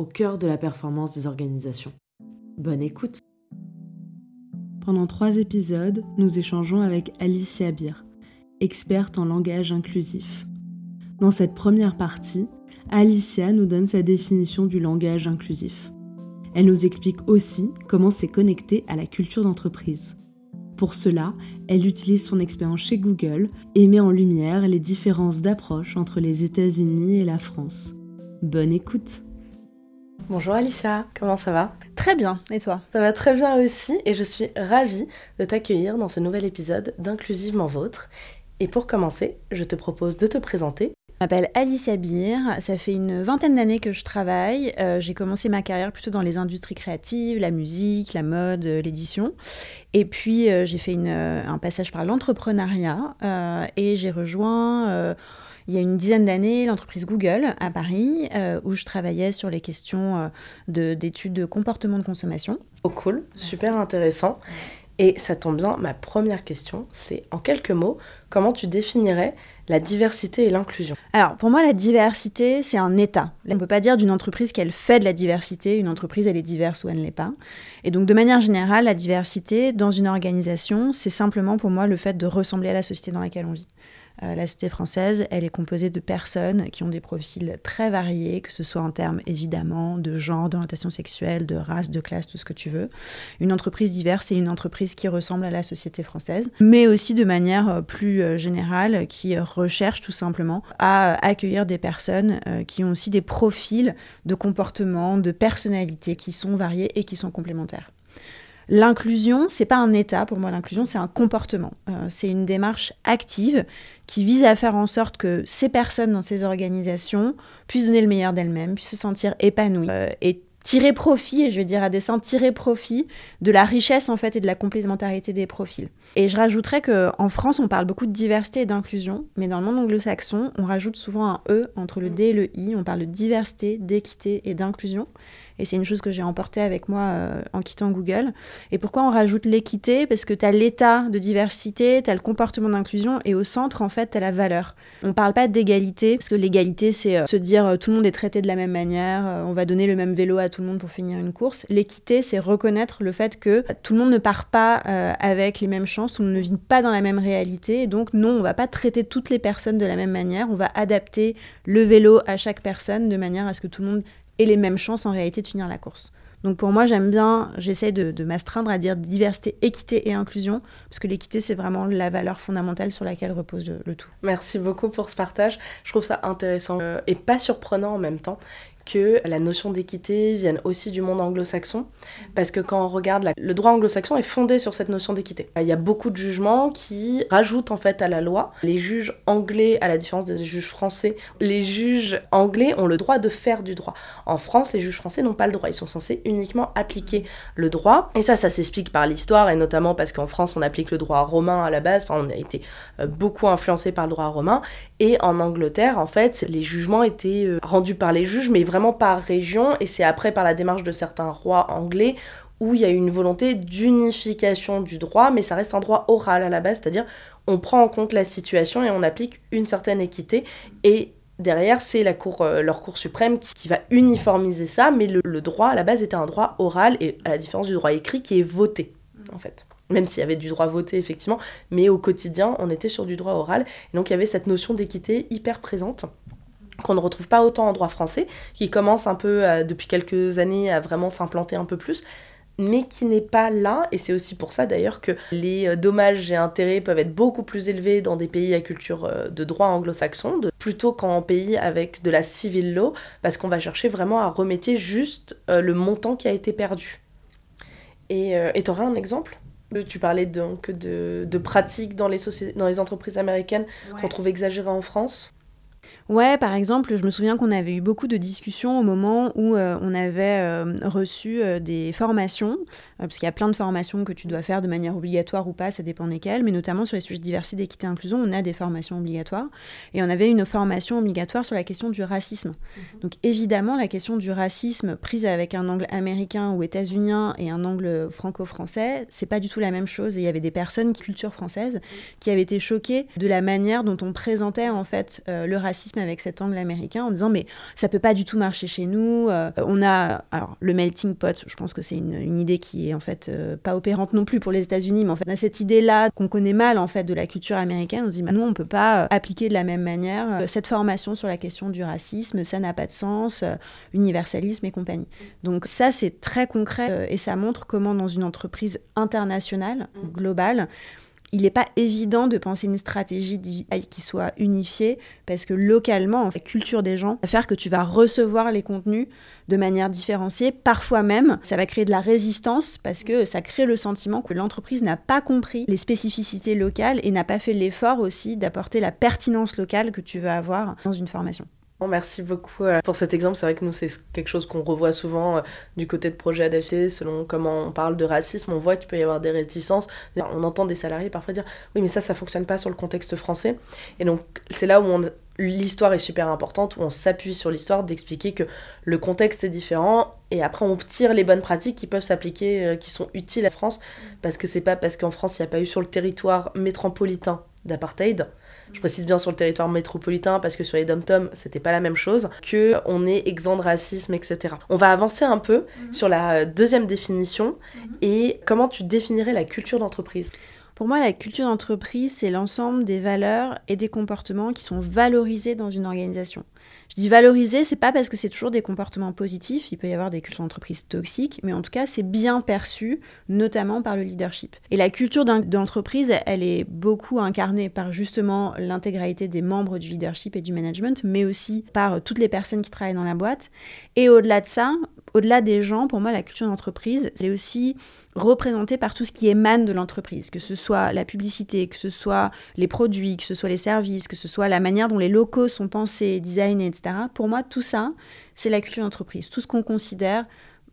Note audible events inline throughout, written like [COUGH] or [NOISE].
au cœur de la performance des organisations. Bonne écoute Pendant trois épisodes, nous échangeons avec Alicia Bir, experte en langage inclusif. Dans cette première partie, Alicia nous donne sa définition du langage inclusif. Elle nous explique aussi comment c'est connecté à la culture d'entreprise. Pour cela, elle utilise son expérience chez Google et met en lumière les différences d'approche entre les États-Unis et la France. Bonne écoute Bonjour Alicia, comment ça va? Très bien, et toi? Ça va très bien aussi et je suis ravie de t'accueillir dans ce nouvel épisode d'Inclusivement Vôtre. Et pour commencer, je te propose de te présenter. Je m'appelle Alicia Bir, ça fait une vingtaine d'années que je travaille. Euh, j'ai commencé ma carrière plutôt dans les industries créatives, la musique, la mode, euh, l'édition. Et puis euh, j'ai fait un passage par l'entrepreneuriat et j'ai rejoint il y a une dizaine d'années l'entreprise Google à Paris, euh, où je travaillais sur les questions euh, d'études de, comportement de consommation. Oh cool, super intéressant. Et ça tombe bien, ma première question, c'est en quelques mots, comment tu définirais la diversité et l'inclusion? Alors, pour moi, la diversité, c'est un état. On ne peut pas dire d'une entreprise qu'elle fait de la diversité, une entreprise, elle est diverse ou elle ne l'est pas. Et donc, de manière générale, la diversité dans une organisation, c'est simplement pour moi le fait de ressembler à la société dans laquelle on vit. Euh, la société française, elle est composée de personnes qui ont des profils très variés, que ce soit en termes évidemment de genre, d'orientation sexuelle, de race, de classe, tout ce que tu veux. Une entreprise diverse, c'est une entreprise qui ressemble à la société française, mais aussi de manière euh, plus euh, générale, qui recherche tout simplement à accueillir des personnes qui ont aussi des profils de comportement, de personnalité qui sont variés et qui sont complémentaires. L'inclusion, c'est pas un état pour moi, l'inclusion, c'est un comportement. Euh, c'est une démarche active qui vise à faire en sorte que ces personnes dans ces organisations puissent donner le meilleur d'elles-mêmes, puissent se sentir épanouies euh, et tirer profit, et je vais dire à dessein, tirer profit de la richesse en fait et de la complémentarité des profils. Et je rajouterais qu'en France, on parle beaucoup de diversité et d'inclusion, mais dans le monde anglo-saxon, on rajoute souvent un E entre le D et le I, on parle de diversité, d'équité et d'inclusion. Et c'est une chose que j'ai emportée avec moi euh, en quittant Google. Et pourquoi on rajoute l'équité? Parce que tu as l'état de diversité, tu as le comportement d'inclusion, et au centre, en fait, tu as la valeur. On ne parle pas d'égalité, parce que l'égalité, c'est euh, se dire euh, tout le monde est traité de la même manière, on va donner le même vélo à tout le monde pour finir une course. L'équité, c'est reconnaître le fait que tout le monde ne part pas avec les mêmes chances, tout le monde ne vit pas dans la même réalité. donc, non, on va pas traiter toutes les personnes de la même manière, on va adapter le vélo à chaque personne de manière à ce que tout le monde et les mêmes chances en réalité de finir la course. Donc pour moi, j'aime bien, j'essaie de, m'astreindre à dire diversité, équité et inclusion, parce que l'équité, c'est vraiment la valeur fondamentale sur laquelle repose le, tout. Merci beaucoup pour ce partage. Je trouve ça intéressant euh, et pas surprenant en même temps que la notion d'équité vienne aussi du monde anglo-saxon, parce que quand on regarde, le droit anglo-saxon est fondé sur cette notion d'équité. Il y a beaucoup de jugements qui rajoutent en fait à la loi. Les juges anglais, à la différence des juges français, les juges anglais ont le droit de faire du droit. En France, les juges français n'ont pas le droit, ils sont censés uniquement appliquer le droit. Et ça, ça s'explique par l'histoire, et notamment parce qu'en France, on applique le droit romain à la base, enfin, on a été euh, beaucoup influencé par le droit romain, et en Angleterre, en fait, les jugements étaient euh, rendus par les juges, mais vraiment par région, et c'est après par la démarche de certains rois anglais où il y a une volonté d'unification du droit, mais ça reste un droit oral à la base, c'est-à-dire on prend en compte la situation et on applique une certaine équité, et derrière c'est la cour, euh, leur cour suprême qui, va uniformiser ça, mais le, droit à la base était un droit oral, et à la différence du droit écrit qui est voté, en fait même s'il y avait du droit voté effectivement, mais au quotidien, on était sur du droit oral. Et donc il y avait cette notion d'équité hyper présente qu'on ne retrouve pas autant en droit français, qui commence un peu euh, depuis quelques années à vraiment s'implanter un peu plus, mais qui n'est pas là, et c'est aussi pour ça d'ailleurs que les euh, dommages et intérêts peuvent être beaucoup plus élevés dans des pays à culture euh, de droit anglo-saxon, plutôt qu'en pays avec de la civil law, parce qu'on va chercher vraiment à remettre juste le montant qui a été perdu. Et tu aurais un exemple? Tu parlais donc de, de pratiques dans les, dans les entreprises américaines qu'on trouve exagérées en France Ouais, par exemple, je me souviens qu'on avait eu beaucoup de discussions au moment où euh, on avait euh, reçu euh, des formations, parce qu'il y a plein de formations que tu dois faire de manière obligatoire ou pas, ça dépend desquelles, mais notamment sur les sujets de diversité, d'équité et inclusion, on a des formations obligatoires. Et on avait une formation obligatoire sur la question du racisme. Mhm. Donc évidemment, la question du racisme prise avec un angle américain ou états-unien et un angle franco-français, c'est pas du tout la même chose. Et il y avait des personnes, culture française, mhm. qui avaient été choquées de la manière dont on présentait en fait le racisme avec cet angle américain en disant mais ça peut pas du tout marcher chez nous. Euh, on a alors le melting pot, je pense que c'est une, idée qui est en fait euh, pas opérante non plus pour les États-Unis, mais en fait on a cette idée là qu'on connaît mal en fait de la culture américaine. On se dit bah, nous on peut pas euh, appliquer de la même manière cette formation sur la question du racisme, ça n'a pas de sens, universalisme et compagnie. Donc ça c'est très concret et ça montre comment dans une entreprise internationale globale il n'est pas évident de penser une stratégie qui soit unifiée parce que localement, en fait, la culture des gens va faire que tu vas recevoir les contenus de manière différenciée. Parfois même, ça va créer de la résistance parce que ça crée le sentiment que l'entreprise n'a pas compris les spécificités locales et n'a pas fait l'effort aussi d'apporter la pertinence locale que tu veux avoir dans une formation. Merci beaucoup euh, pour cet exemple. C'est vrai que nous, c'est quelque chose qu'on revoit souvent euh, du côté de projet adapté, selon comment on parle de racisme. On voit qu'il peut y avoir des réticences. On entend des salariés parfois dire Oui, mais ça, ça fonctionne pas sur le contexte français. Et donc, c'est là où l'histoire est super importante, où on s'appuie sur l'histoire d'expliquer que le contexte est différent et après on tire les bonnes pratiques qui peuvent s'appliquer, euh, qui sont utiles à France, parce que c'est pas parce qu'en France il n'y a pas eu sur le territoire métropolitain d'apartheid je précise bien sur le territoire métropolitain parce que sur les dom-tom, c'était pas la même chose, que on est exempt de racisme, etc. On va avancer un peu mhm. sur la deuxième définition mhm. et comment tu définirais la culture d'entreprise. Pour moi, la culture d'entreprise, c'est l'ensemble des valeurs et des comportements qui sont valorisés dans une organisation. Je dis valoriser, c'est pas parce que c'est toujours des comportements positifs, il peut y avoir des cultures d'entreprise toxiques, mais en tout cas, c'est bien perçu, notamment par le leadership. Et la culture d'entreprise, elle est beaucoup incarnée par justement l'intégralité des membres du leadership et du management, mais aussi par toutes les personnes qui travaillent dans la boîte. Et au-delà de ça, au-delà des gens, pour moi, la culture d'entreprise, c'est aussi représenté par tout ce qui émane de l'entreprise, que ce soit la publicité, que ce soit les produits, que ce soit les services, que ce soit la manière dont les locaux sont pensés, designés, etc. Pour moi, tout ça, c'est la culture d'entreprise, tout ce qu'on considère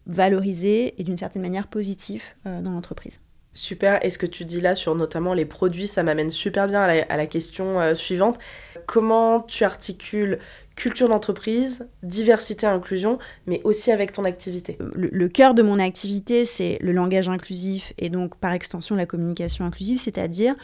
valorisé et d'une certaine manière positif euh, dans l'entreprise. Super, et ce que tu dis là sur notamment les produits, ça m'amène super bien à la, question euh, suivante. Comment tu articules culture d'entreprise, diversité, inclusion, mais aussi avec ton activité? Le, cœur de mon activité, c'est le langage inclusif et donc par extension la communication inclusive, c'est-à-dire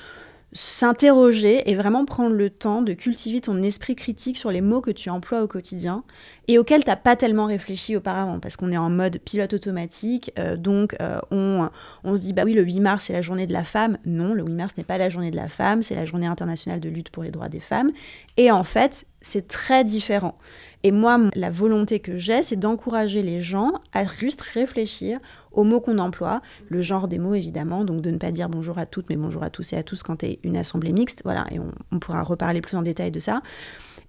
s'interroger et vraiment prendre le temps de cultiver ton esprit critique sur les mots que tu emploies au quotidien et auxquels tu n'as pas tellement réfléchi auparavant, parce qu'on est en mode pilote automatique, euh, donc euh, on, on, se dit, bah oui, le 8 mars, c'est la journée de la femme. Non, le 8 mars n'est pas la journée de la femme, c'est la journée internationale de lutte pour les droits des femmes. Et en fait, c'est très différent. Et moi, la volonté que j'ai, c'est d'encourager les gens à juste réfléchir aux mots qu'on emploie, le genre des mots évidemment, donc de ne pas dire bonjour à toutes, mais bonjour à tous et à tous quand es une assemblée mixte, voilà, et on, on pourra reparler plus en détail de ça.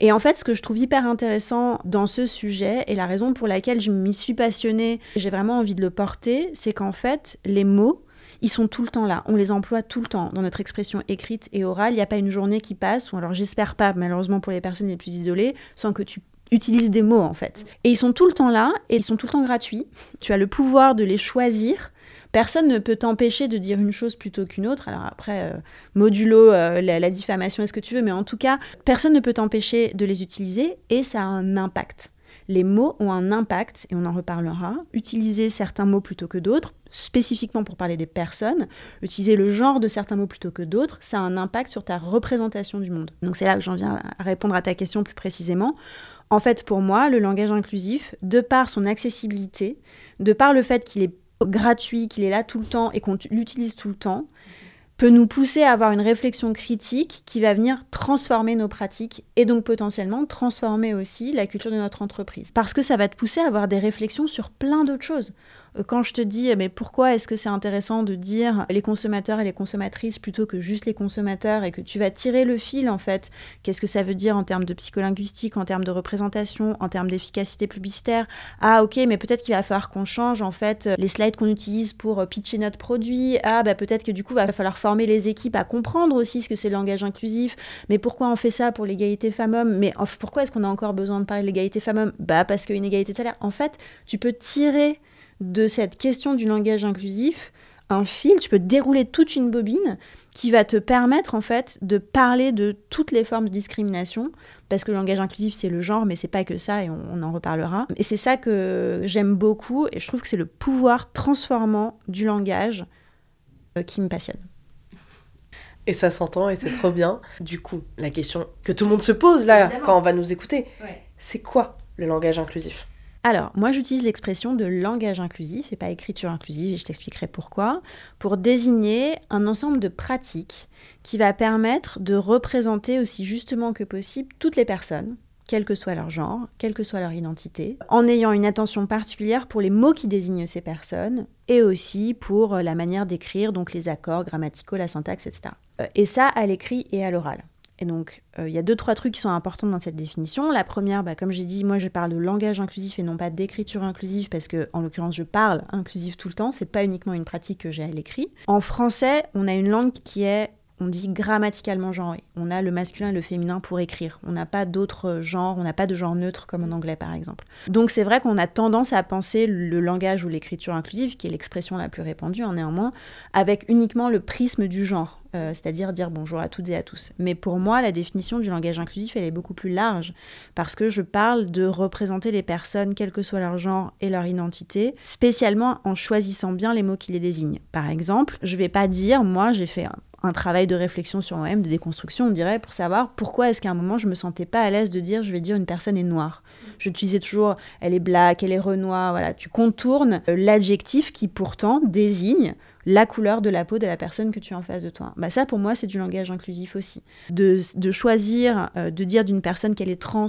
Et en fait, ce que je trouve hyper intéressant dans ce sujet, et la raison pour laquelle je m'y suis passionnée, j'ai vraiment envie de le porter, c'est qu'en fait, les mots, ils sont tout le temps là. On les emploie tout le temps dans notre expression écrite et orale. Il n'y a pas une journée qui passe, ou alors j'espère pas, malheureusement pour les personnes les plus isolées, sans que tu utilises des mots en fait. Et ils sont tout le temps là et ils sont tout le temps gratuits. Tu as le pouvoir de les choisir. Personne ne peut t'empêcher de dire une chose plutôt qu'une autre. Alors après, euh, modulo euh, la, la, diffamation est ce que tu veux, mais en tout cas, personne ne peut t'empêcher de les utiliser et ça a un impact. Les mots ont un impact et on en reparlera. Utiliser certains mots plutôt que d'autres, spécifiquement pour parler des personnes, utiliser le genre de certains mots plutôt que d'autres, ça a un impact sur ta représentation du monde. Donc c'est là que j'en viens à répondre à ta question plus précisément. En fait, pour moi, le langage inclusif, de par son accessibilité, de par le fait qu'il est gratuit, qu'il est là tout le temps et qu'on l'utilise tout le temps, peut nous pousser à avoir une réflexion critique qui va venir transformer nos pratiques et donc potentiellement transformer aussi la culture de notre entreprise. Parce que ça va te pousser à avoir des réflexions sur plein d'autres choses. Euh, quand je te dis, mais pourquoi est-ce que c'est intéressant de dire les consommateurs et les consommatrices plutôt que juste les consommateurs et que tu vas tirer le fil en fait, qu'est-ce que ça veut dire en termes de psycholinguistique, en termes de représentation, en termes d'efficacité publicitaire? Ah ok, mais peut-être qu'il va falloir qu'on change en fait les slides qu'on utilise pour pitcher notre produit. Ah bah peut-être que du coup, va falloir former les équipes à comprendre aussi ce que c'est le langage inclusif. Mais pourquoi on fait ça pour l'égalité femmes-hommes? Mais pourquoi est-ce qu'on a encore besoin de parler de l'égalité femmes-hommes? Bah parce qu'il y a une égalité de salaire. En fait, tu peux tirer de cette question du langage inclusif un fil, tu peux dérouler toute une bobine qui va te permettre en fait de parler de toutes les formes de discrimination parce que le langage inclusif c'est le genre mais c'est pas que ça et on, en reparlera et c'est ça que j'aime beaucoup et je trouve que c'est le pouvoir transformant du langage euh, qui me passionne. Et ça s'entend et c'est trop bien. Du coup, la question que tout le monde se pose là quand on va nous écouter, c'est quoi le langage inclusif? Alors, moi j'utilise l'expression de langage inclusif et pas écriture inclusive, et je t'expliquerai pourquoi, pour désigner un ensemble de pratiques qui va permettre de représenter aussi justement que possible toutes les personnes, quel que soit leur genre, quelle que soit leur identité, en ayant une attention particulière pour les mots qui désignent ces personnes, et aussi pour la manière d'écrire, donc les accords grammaticaux, la syntaxe, etc. Euh, et ça à l'écrit et à l'oral. Et donc, euh, il y a deux, trois trucs qui sont importants dans cette définition. La première, bah, comme j'ai dit, moi, je parle de langage inclusif et non pas d'écriture inclusive parce que, en l'occurrence, je parle inclusif tout le temps. C'est pas uniquement une pratique que j'ai à l'écrit. En français, on a une langue qui est on dit grammaticalement genré. On a le masculin et le féminin pour écrire. On n'a pas d'autres genres, on n'a pas de genre neutre comme en anglais par exemple. Donc c'est vrai qu'on a tendance à penser le langage ou l'écriture inclusive, qui est l'expression la plus répandue en hein, néanmoins, avec uniquement le prisme du genre. Euh, c'est-à-dire dire bonjour à toutes et à tous. Mais pour moi, la définition du langage inclusif, elle est beaucoup plus large, parce que je parle de représenter les personnes, quel que soit leur genre et leur identité, spécialement en choisissant bien les mots qui les désignent. Par exemple, je ne vais pas dire, moi j'ai fait un, travail de réflexion sur moi-même, de déconstruction, on dirait, pour savoir pourquoi est-ce qu'à un moment je me sentais pas à l'aise de dire, je vais dire une personne est noire. Je disais toujours, elle est black, elle est renoir, voilà, tu contournes euh, l'adjectif qui pourtant désigne la couleur de la peau de la personne que tu as en face de toi. Bah ça, pour moi, c'est du langage inclusif aussi. De, choisir euh, de dire d'une personne qu'elle est trans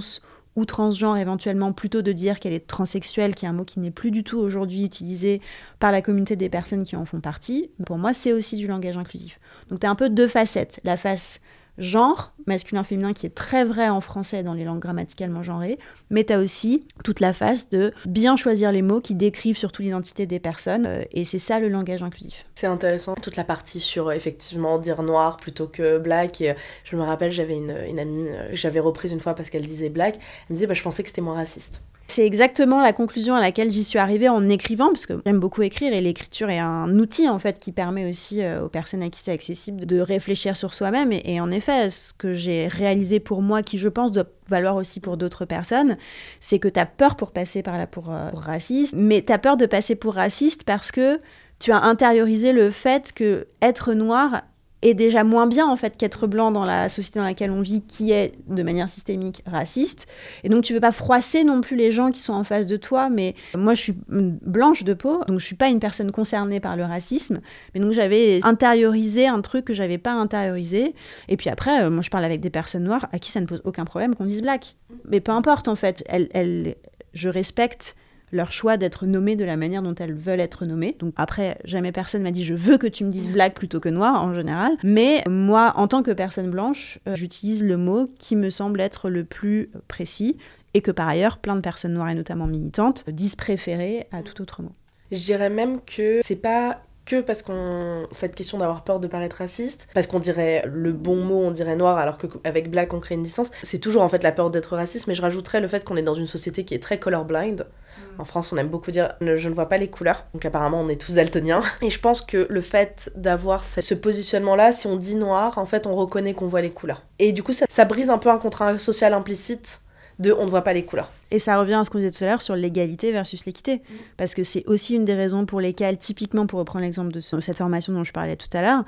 ou transgenre éventuellement, plutôt de dire qu'elle est transsexuelle, qui est un mot qui n'est plus du tout aujourd'hui utilisé par la communauté des personnes qui en font partie, pour moi, c'est aussi du langage inclusif. Donc tu as un peu deux facettes. La face genre, masculin-féminin, qui est très vrai en français dans les langues grammaticalement genrées, mais tu as aussi toute la phase de bien choisir les mots qui décrivent surtout l'identité des personnes, euh, et c'est ça le langage inclusif. C'est intéressant, toute la partie sur effectivement dire noir plutôt que black. Et, euh, je me rappelle, j'avais une, une amie, euh, j'avais reprise une fois parce qu'elle disait black, elle me disait bah, je pensais que c'était moins raciste. C'est exactement la conclusion à laquelle j'y suis arrivée en écrivant, parce que j'aime beaucoup écrire et l'écriture est un outil en fait qui permet aussi euh, aux personnes à qui c'est accessible de réfléchir sur soi-même. Et, en effet, ce que j'ai réalisé pour moi, qui je pense doit valoir aussi pour d'autres personnes, c'est que tu peur pour passer par là pour, euh, raciste, mais tu as peur de passer pour raciste parce que tu as intériorisé le fait que être noir est déjà moins bien en fait qu'être blanc dans la société dans laquelle on vit qui est de manière systémique raciste. Et donc tu veux pas froisser non plus les gens qui sont en face de toi. Mais moi je suis blanche de peau donc je suis pas une personne concernée par le racisme. Mais donc j'avais intériorisé un truc que j'avais pas intériorisé. Et puis après euh, moi je parle avec des personnes noires à qui ça ne pose aucun problème qu'on dise black. Mais peu importe en fait. Elle, elle je respecte leur choix d'être nommées de la manière dont elles veulent être nommées. Donc après, jamais personne m'a dit je veux que tu me dises black plutôt que noir en général. Mais moi, en tant que personne blanche, euh, j'utilise le mot qui me semble être le plus précis et que par ailleurs, plein de personnes noires et notamment militantes disent préférer à tout autre mot. Je dirais même que c'est pas que parce qu'on cette question d'avoir peur de paraître raciste, parce qu'on dirait le bon mot, on dirait noir, alors qu'avec black on crée une distance. C'est toujours en fait la peur d'être raciste, mais je rajouterais le fait qu'on est dans une société qui est très colorblind. Mm. En France, on aime beaucoup dire je ne vois pas les couleurs, donc apparemment on est tous daltoniens. [LAUGHS] Et je pense que le fait d'avoir ce positionnement-là, si on dit noir, en fait on reconnaît qu'on voit les couleurs. Et du coup, ça, ça brise un peu un contrat social implicite de on ne voit pas les couleurs. Et ça revient à ce qu'on disait tout à l'heure sur l'égalité versus l'équité. Mm. Parce que c'est aussi une des raisons pour lesquelles, typiquement pour reprendre l'exemple de cette formation dont je parlais tout à l'heure,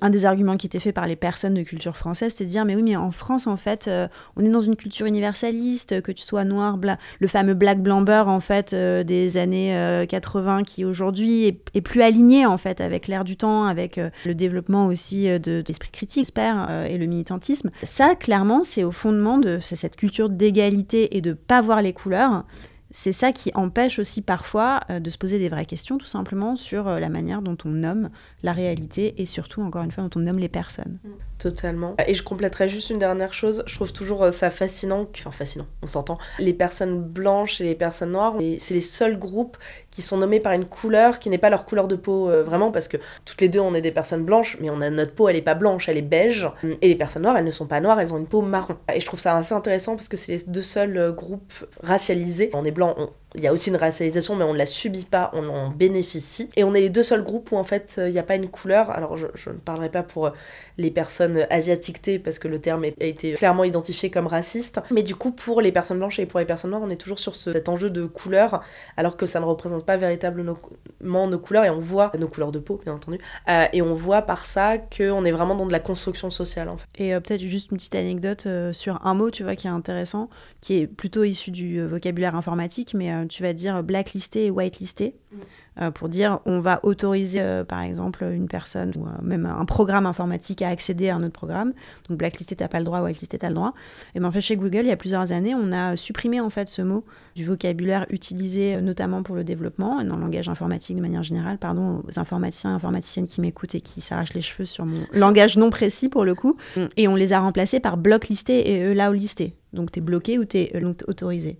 un des arguments qui était fait par les personnes de culture française, c'est de dire mais oui, mais en France, en fait, euh, on est dans une culture universaliste, que tu sois noir, le fameux black blamber, en fait, euh, des années 80, euh, qui aujourd'hui est, plus aligné, en fait, avec l'ère du temps, avec le développement aussi de, l'esprit critique, j'espère, et le militantisme. Ça, clairement, c'est au fondement de cette culture d'égalité et de pas voir les couleurs, c'est ça qui empêche aussi parfois euh, de se poser des vraies questions, tout simplement, sur euh, la manière dont on nomme la réalité et surtout, encore une fois, dont on nomme les personnes. Totalement. Et je compléterai juste une dernière chose. Je trouve toujours euh, ça fascinant, enfin fascinant, on s'entend. Les personnes blanches et les personnes noires, c'est les seuls groupes qui sont nommés par une couleur qui n'est pas leur couleur de peau vraiment, parce que toutes les deux, on est des personnes blanches, mais on a notre peau, elle est pas blanche, elle est beige. Et les personnes noires, elles ne sont pas noires, elles ont une peau marron. Et je trouve ça assez intéressant parce que c'est les deux seuls groupes racialisés. On est blanc il y a aussi une racialisation, mais on ne la subit pas, on en bénéficie. Et on est les deux seuls groupes où en fait il n'y a pas une couleur. Alors je, ne parlerai pas pour les personnes asiatiquées parce que le terme a été clairement identifié comme raciste. Mais du coup, pour les personnes blanches et pour les personnes noires, on est toujours sur cet enjeu de couleur, alors que ça ne représente pas véritablement nos couleurs et on voit nos couleurs de peau, bien entendu. Euh, et on voit par ça qu'on est vraiment dans de la construction sociale en fait. Et euh, peut-être juste une petite anecdote euh, sur un mot, tu vois, qui est intéressant, qui est plutôt issu du vocabulaire informatique, mais tu vas dire blacklisté et whitelisté. Mm. Euh, pour dire on va autoriser euh, par exemple une personne ou euh, même un programme informatique à accéder à un autre programme. Donc blacklisté t'as pas le droit, whitelisté t'as le droit. Et ben en fait chez Google il y a plusieurs années on a supprimé en fait ce mot du vocabulaire utilisé notamment pour le développement et dans le langage informatique de manière générale. Pardon aux informaticiens et informaticiennes qui m'écoutent et qui s'arrachent les cheveux sur mon langage non précis pour le coup. Et on les a remplacés par blocklisté et allow listé. Donc t'es bloqué ou t'es autorisé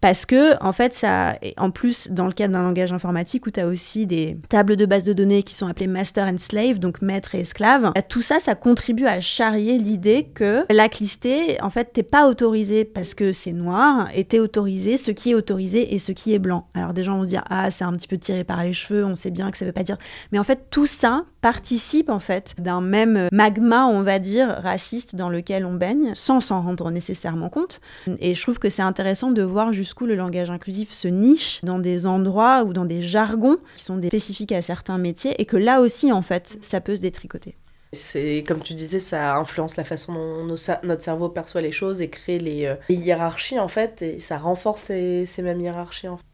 parce que en fait ça en plus dans le cadre d'un langage informatique où tu as aussi des tables de base de données qui sont appelées master and slave donc maître et esclave bah, tout ça ça contribue à charrier l'idée que listée, en fait t'es pas autorisé parce que c'est noir et t'es autorisé ce qui est autorisé et ce qui est blanc. Alors des gens vont se dire ah c'est un petit peu tiré par les cheveux on sait bien que ça veut pas dire. Mais en fait tout ça participe en fait d'un même magma on va dire raciste dans lequel on baigne sans s'en rendre nécessairement compte et je trouve que c'est intéressant de voir jusqu'où le langage inclusif se niche dans des endroits ou dans des jargons qui sont spécifiques à certains métiers et que là aussi, en fait, ça peut se détricoter. C'est comme tu disais, ça influence la façon dont notre cerveau perçoit les choses et crée les, euh, hiérarchies en fait, et ça renforce ces, mêmes hiérarchies. En fait.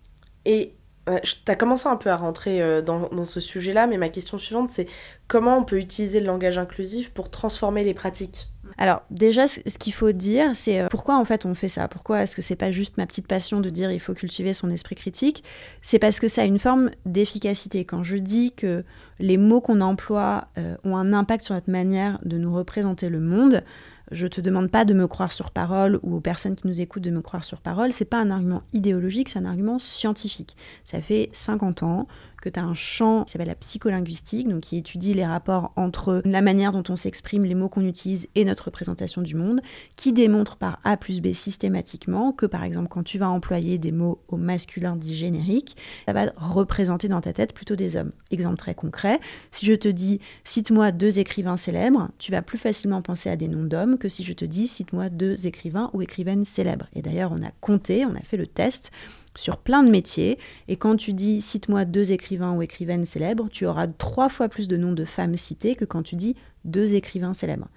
Et tu as commencé un peu à rentrer euh, dans, ce sujet-là, mais ma question suivante c'est comment on peut utiliser le langage inclusif pour transformer les pratiques? Alors déjà, ce qu'il faut dire, c'est euh, pourquoi en fait on fait ça? Pourquoi est-ce que c'est pas juste ma petite passion de dire il faut cultiver son esprit critique? C'est parce que ça a une forme d'efficacité. Quand je dis que les mots qu'on emploie euh, ont un impact sur notre manière de nous représenter le monde, je te demande pas de me croire sur parole ou aux personnes qui nous écoutent de me croire sur parole. C'est pas un argument idéologique, c'est un argument scientifique. Ça fait 50 ans que tu as un champ qui s'appelle la psycholinguistique, donc qui étudie les rapports entre la manière dont on s'exprime, les mots qu'on utilise et notre représentation du monde, qui démontre par A plus B systématiquement que par exemple quand tu vas employer des mots au masculin dit générique, ça va représenter dans ta tête plutôt des hommes. Exemple très concret, si je te dis cite-moi deux écrivains célèbres, tu vas plus facilement penser à des noms d'hommes que si je te dis cite-moi deux écrivains ou écrivaines célèbres. Et d'ailleurs, on a compté, on a fait le test sur plein de métiers. Et quand tu dis cite-moi deux écrivains ou écrivaines célèbres, tu auras trois fois plus de noms de femmes citées que quand tu dis deux écrivains célèbres.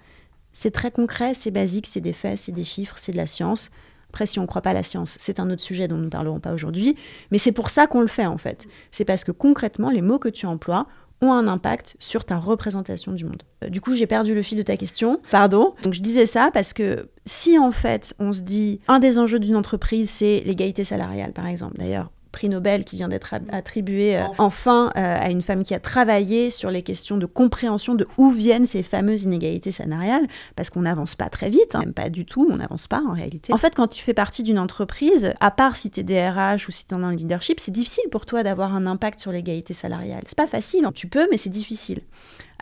C'est très concret, c'est basique, c'est des faits, c'est des chiffres, c'est de la science. Après, si on ne croit pas la science, c'est un autre sujet dont nous ne parlerons pas aujourd'hui. Mais c'est pour ça qu'on le fait en fait. C'est parce que concrètement, les mots que tu emploies ont un impact sur ta représentation du monde. Euh, du coup, j'ai perdu le fil de ta question. Pardon. Donc je disais ça parce que si en fait on se dit un des enjeux d'une entreprise, c'est l'égalité salariale par exemple. D'ailleurs, prix Nobel qui vient d'être attribué euh, enfin euh, à une femme qui a travaillé sur les questions de compréhension de où viennent ces fameuses inégalités salariales, parce qu'on n'avance pas très vite, hein, même pas du tout, on n'avance pas en réalité. En fait, quand tu fais partie d'une entreprise, à part si tu es DRH ou si tu es dans le leadership, c'est difficile pour toi d'avoir un impact sur l'égalité salariale. C'est pas facile, hein. tu peux, mais c'est difficile.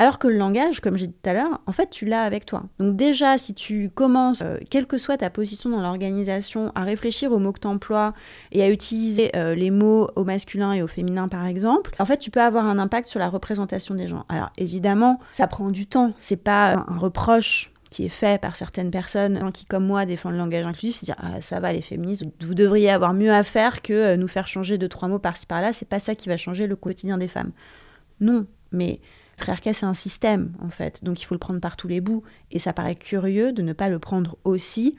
Alors que le langage, comme j'ai dit tout à l'heure, en fait, tu l'as avec toi. Donc déjà, si tu commences, euh, quelle que soit ta position dans l'organisation, à réfléchir aux mots que tu emploies et à utiliser euh, les mots au masculin et au féminin, par exemple, en fait, tu peux avoir un impact sur la représentation des gens. Alors évidemment, ça prend du temps. C'est pas un reproche qui est fait par certaines personnes qui, comme moi, défendent le langage inclusif, c'est dire ah, ça va les féministes, vous devriez avoir mieux à faire que euh, nous faire changer deux trois mots par-ci par-là. C'est pas ça qui va changer le quotidien des femmes. Non, mais patriarcat, c'est un système, en fait. Donc il faut le prendre par tous les bouts. Et ça paraît curieux de ne pas le prendre aussi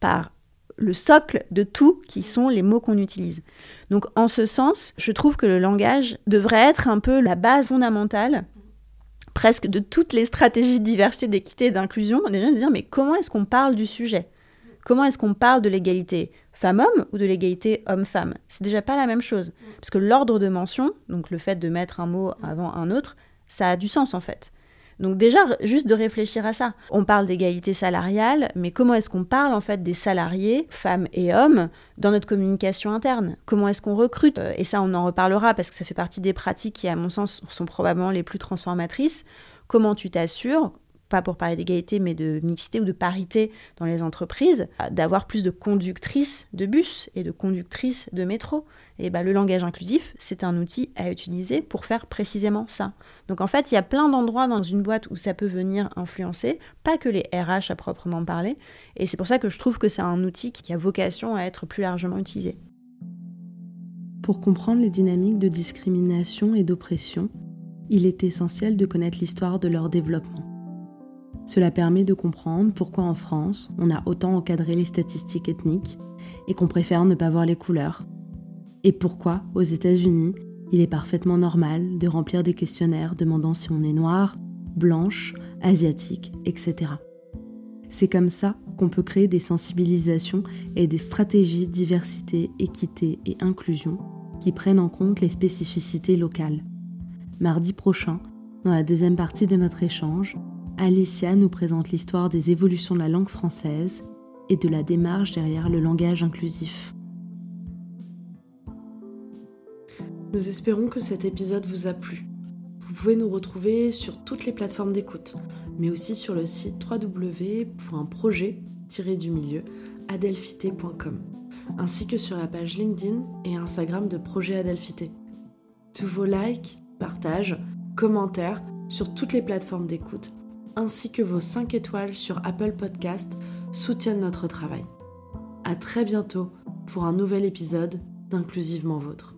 par le socle de tout qui sont les mots qu'on utilise. Donc en ce sens, je trouve que le langage devrait être un peu la base fondamentale presque de toutes les stratégies de diversité, d'équité et d'inclusion. Déjà de dire mais comment est-ce qu'on parle du sujet? Comment est-ce qu'on parle de l'égalité femmes-hommes ou de l'égalité homme-femme. C'est déjà pas la même chose. Parce que l'ordre de mention, donc le fait de mettre un mot avant un autre, ça a du sens en fait. Donc déjà, juste de réfléchir à ça. On parle d'égalité salariale, mais comment est-ce qu'on parle en fait des salariés, femmes et hommes, dans notre communication interne? Comment est-ce qu'on recrute? Et ça, on en reparlera parce que ça fait partie des pratiques qui, à mon sens, sont probablement les plus transformatrices. Comment tu t'assures pas pour parler d'égalité, mais de mixité ou de parité dans les entreprises, d'avoir plus de conductrices de bus et de conductrices de métro. Et bah, le langage inclusif, c'est un outil à utiliser pour faire précisément ça. Donc en fait, il y a plein d'endroits dans une boîte où ça peut venir influencer, pas que les RH à proprement parler. Et c'est pour ça que je trouve que c'est un outil qui a vocation à être plus largement utilisé. Pour comprendre les dynamiques de discrimination et d'oppression, il est essentiel de connaître l'histoire de leur développement. Cela permet de comprendre pourquoi en France, on a autant encadré les statistiques ethniques et qu'on préfère ne pas voir les couleurs. Et pourquoi, aux États-Unis, il est parfaitement normal de remplir des questionnaires demandant si on est noir, blanche, asiatique, etc. C'est comme ça qu'on peut créer des sensibilisations et des stratégies diversité, équité et inclusion qui prennent en compte les spécificités locales. Mardi prochain, dans la deuxième partie de notre échange, Alicia nous présente l'histoire des évolutions de la langue française et de la démarche derrière le langage inclusif. Nous espérons que cet épisode vous a plu. Vous pouvez nous retrouver sur toutes les plateformes d'écoute, mais aussi sur le site www.projet-du-milieu ainsi que sur la page LinkedIn et Instagram de Projet Adelphité. Tous vos likes, partages, commentaires sur toutes les plateformes d'écoute ainsi que vos 5 étoiles sur Apple Podcast soutiennent notre travail. À très bientôt pour un nouvel épisode d'Inclusivement Vôtre.